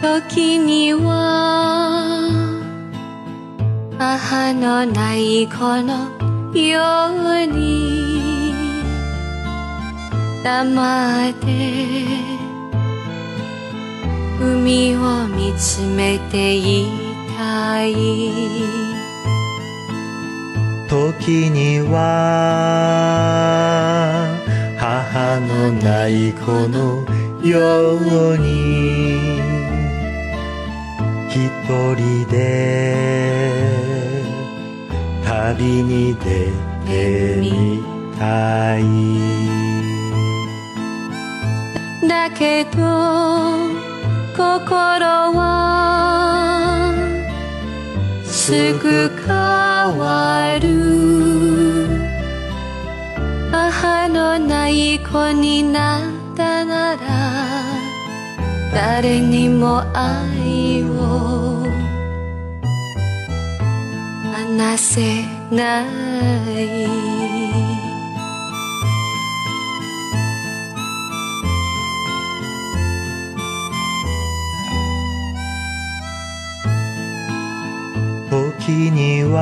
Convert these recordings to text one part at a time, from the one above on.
時には母のない子のように黙って海を見つめていたい。時には母のない子のように一人で旅に出てみたい。だけど心はすぐ変わる。母のない子になったなら誰にも愛を話せない時には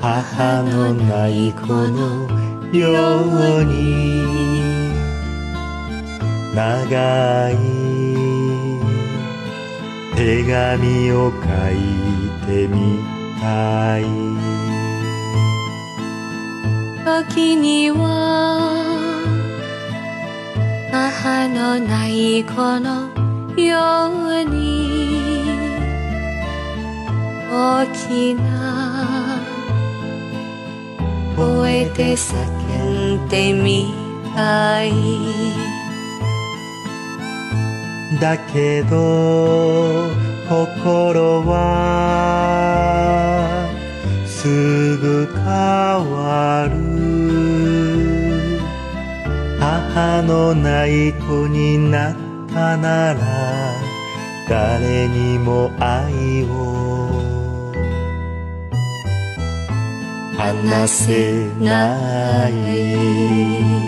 母のない子のように長い。手紙を書いてみたい。時には母のない子のように大きな声で叫んでみたい。だけど心はすぐ変わる。母のない子になったなら誰にも愛を話せない。